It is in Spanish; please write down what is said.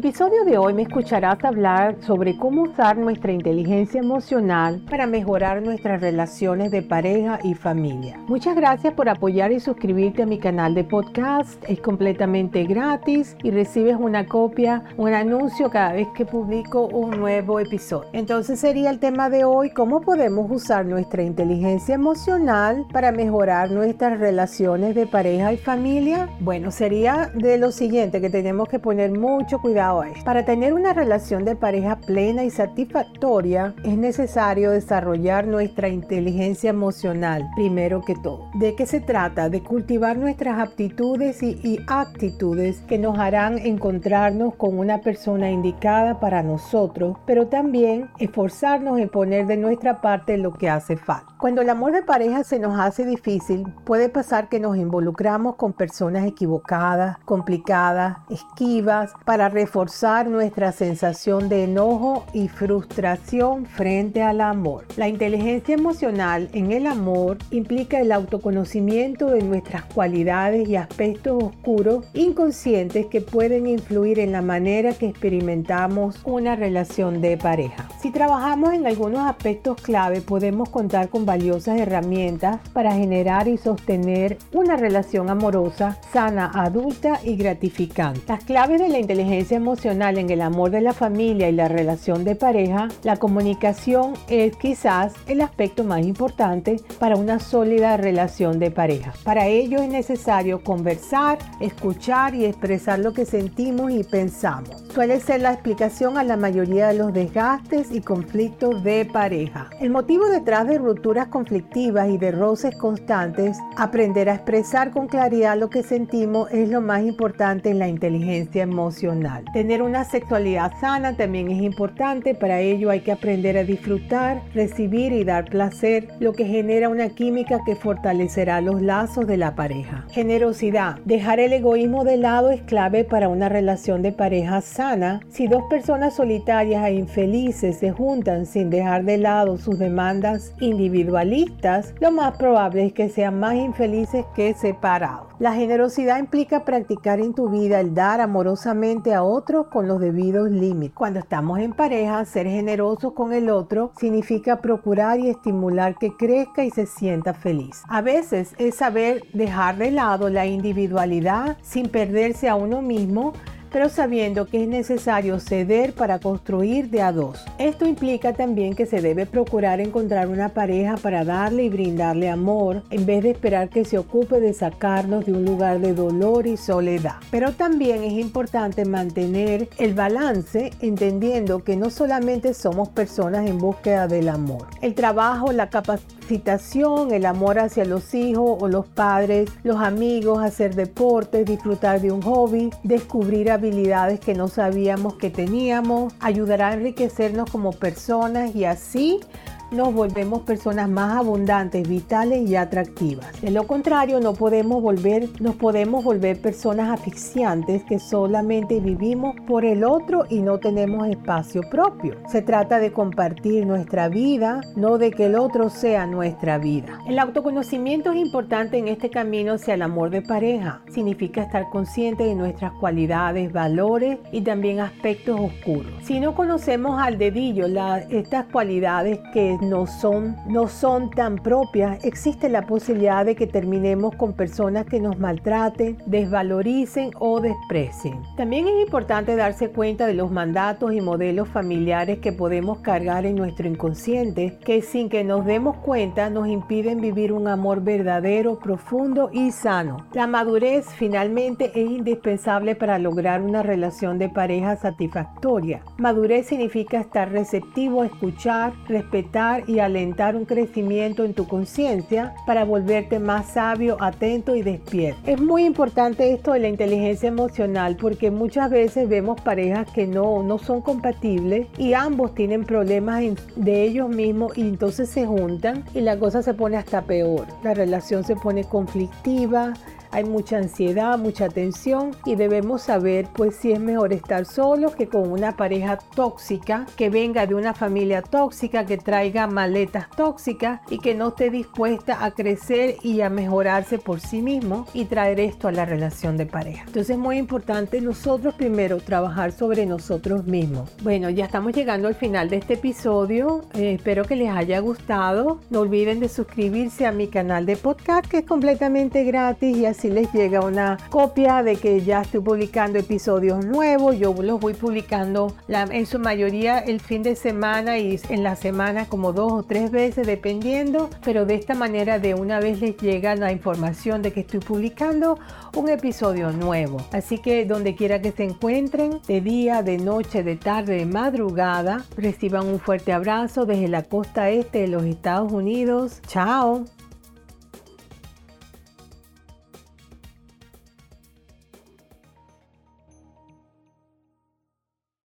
Episodio de hoy me escucharás hablar sobre cómo usar nuestra inteligencia emocional para mejorar nuestras relaciones de pareja y familia. Muchas gracias por apoyar y suscribirte a mi canal de podcast. Es completamente gratis y recibes una copia, un anuncio cada vez que publico un nuevo episodio. Entonces sería el tema de hoy, cómo podemos usar nuestra inteligencia emocional para mejorar nuestras relaciones de pareja y familia. Bueno, sería de lo siguiente que tenemos que poner mucho cuidado para tener una relación de pareja plena y satisfactoria es necesario desarrollar nuestra inteligencia emocional primero que todo. ¿De qué se trata? De cultivar nuestras aptitudes y, actitudes que nos harán encontrarnos con una persona indicada para nosotros, pero también esforzarnos en poner de nuestra parte lo que hace falta. Cuando el amor de pareja se nos hace difícil, puede pasar que nos involucramos con personas equivocadas, complicadas, esquivas, para reforzar nuestra sensación de enojo y frustración frente al amor. La inteligencia emocional en el amor implica el autoconocimiento de nuestras cualidades y aspectos oscuros inconscientes que pueden influir en la manera que experimentamos una relación de pareja. Si trabajamos en algunos aspectos clave, podemos contar con valiosas herramientas para generar y sostener una relación amorosa, sana, adulta y gratificante. Las claves de la inteligencia emocional en el amor de la familia y la relación de pareja, la comunicación es quizás el aspecto más importante para una sólida relación de pareja. Para ello es necesario conversar, escuchar y expresar lo que sentimos y pensamos. Suele ser la explicación a la mayoría de los desgastes y conflictos de pareja. El motivo detrás de rupturas conflictivas y de roces constantes, aprender a expresar con claridad lo que sentimos es lo más importante en la inteligencia emocional. Tener una sexualidad sana también es importante, para ello hay que aprender a disfrutar, recibir y dar placer, lo que genera una química que fortalecerá los lazos de la pareja. Generosidad. Dejar el egoísmo de lado es clave para una relación de pareja sana. Si dos personas solitarias e infelices se juntan sin dejar de lado sus demandas individuales, lo más probable es que sean más infelices que separados. La generosidad implica practicar en tu vida el dar amorosamente a otros con los debidos límites. Cuando estamos en pareja, ser generosos con el otro significa procurar y estimular que crezca y se sienta feliz. A veces es saber dejar de lado la individualidad sin perderse a uno mismo pero sabiendo que es necesario ceder para construir de a dos. Esto implica también que se debe procurar encontrar una pareja para darle y brindarle amor en vez de esperar que se ocupe de sacarnos de un lugar de dolor y soledad. Pero también es importante mantener el balance entendiendo que no solamente somos personas en búsqueda del amor. El trabajo, la capacitación, el amor hacia los hijos o los padres, los amigos, hacer deportes, disfrutar de un hobby, descubrir habilidades que no sabíamos que teníamos, ayudará a enriquecernos como personas y así nos volvemos personas más abundantes, vitales y atractivas. De lo contrario, no podemos volver, nos podemos volver personas asfixiantes que solamente vivimos por el otro y no tenemos espacio propio. Se trata de compartir nuestra vida, no de que el otro sea nuestra vida. El autoconocimiento es importante en este camino hacia el amor de pareja. Significa estar consciente de nuestras cualidades, valores y también aspectos oscuros. Si no conocemos al dedillo estas cualidades que no son, no son tan propias, existe la posibilidad de que terminemos con personas que nos maltraten, desvaloricen o desprecien. También es importante darse cuenta de los mandatos y modelos familiares que podemos cargar en nuestro inconsciente, que sin que nos demos cuenta nos impiden vivir un amor verdadero, profundo y sano. La madurez finalmente es indispensable para lograr una relación de pareja satisfactoria. Madurez significa estar receptivo escuchar, respetar, y alentar un crecimiento en tu conciencia para volverte más sabio, atento y despierto. Es muy importante esto de la inteligencia emocional porque muchas veces vemos parejas que no, no son compatibles y ambos tienen problemas de ellos mismos y entonces se juntan y la cosa se pone hasta peor. La relación se pone conflictiva, hay mucha ansiedad, mucha tensión y debemos saber pues si es mejor estar solos que con una pareja tóxica, que venga de una familia tóxica, que traiga maletas tóxicas y que no esté dispuesta a crecer y a mejorarse por sí mismo y traer esto a la relación de pareja. Entonces es muy importante nosotros primero trabajar sobre nosotros mismos. Bueno, ya estamos llegando al final de este episodio. Eh, espero que les haya gustado. No olviden de suscribirse a mi canal de podcast que es completamente gratis y así si les llega una copia de que ya estoy publicando episodios nuevos. Yo los voy publicando en su mayoría el fin de semana y en la semana como dos o tres veces dependiendo, pero de esta manera de una vez les llega la información de que estoy publicando un episodio nuevo. Así que donde quiera que se encuentren, de día, de noche, de tarde, de madrugada, reciban un fuerte abrazo desde la costa este de los Estados Unidos. Chao.